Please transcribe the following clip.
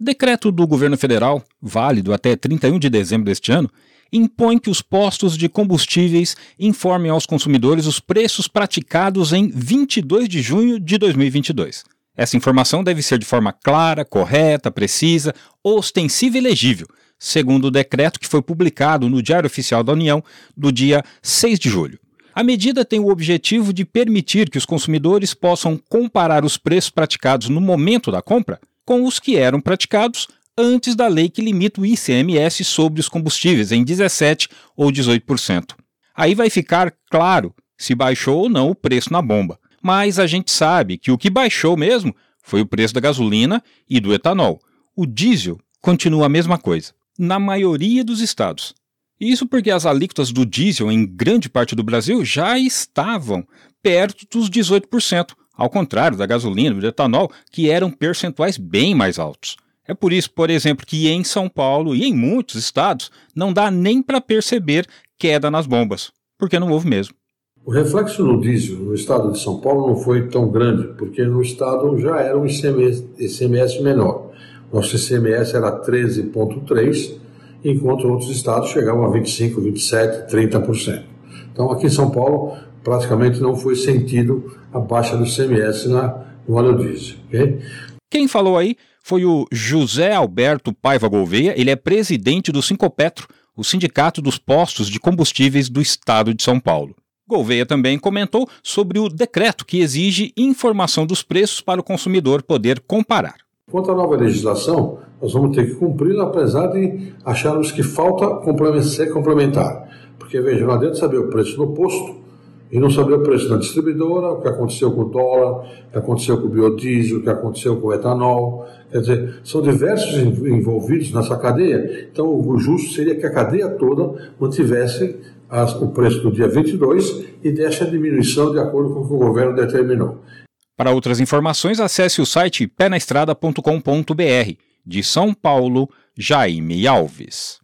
Decreto do governo federal, válido até 31 de dezembro deste ano, impõe que os postos de combustíveis informem aos consumidores os preços praticados em 22 de junho de 2022. Essa informação deve ser de forma clara, correta, precisa, ostensiva e legível, segundo o decreto que foi publicado no Diário Oficial da União do dia 6 de julho. A medida tem o objetivo de permitir que os consumidores possam comparar os preços praticados no momento da compra com os que eram praticados antes da lei que limita o ICMS sobre os combustíveis em 17 ou 18%. Aí vai ficar claro se baixou ou não o preço na bomba. Mas a gente sabe que o que baixou mesmo foi o preço da gasolina e do etanol. O diesel continua a mesma coisa, na maioria dos estados. Isso porque as alíquotas do diesel em grande parte do Brasil já estavam perto dos 18%, ao contrário da gasolina e do etanol, que eram percentuais bem mais altos. É por isso, por exemplo, que em São Paulo e em muitos estados não dá nem para perceber queda nas bombas, porque não houve mesmo. O reflexo no diesel no estado de São Paulo não foi tão grande, porque no estado já era um ICMS, ICMS menor. Nosso ICMS era 13,3%, enquanto outros estados chegavam a 25%, 27%, 30%. Então, aqui em São Paulo, praticamente não foi sentido a baixa do ICMS na, no óleo diesel. Okay? Quem falou aí foi o José Alberto Paiva Gouveia, ele é presidente do Sincopetro, o Sindicato dos Postos de Combustíveis do Estado de São Paulo. Gouveia também comentou sobre o decreto que exige informação dos preços para o consumidor poder comparar. Quanto à nova legislação, nós vamos ter que cumpri-la, apesar de acharmos que falta ser complementar. Porque, veja, não adianta saber o preço do posto e não saber o preço da distribuidora, o que aconteceu com o dólar, o que aconteceu com o biodiesel, o que aconteceu com o etanol. Quer dizer, são diversos envolvidos nessa cadeia. Então, o justo seria que a cadeia toda mantivesse as, o preço do dia 22 e desse a diminuição de acordo com o que o governo determinou. Para outras informações, acesse o site penaestrada.com.br. De São Paulo, Jaime Alves.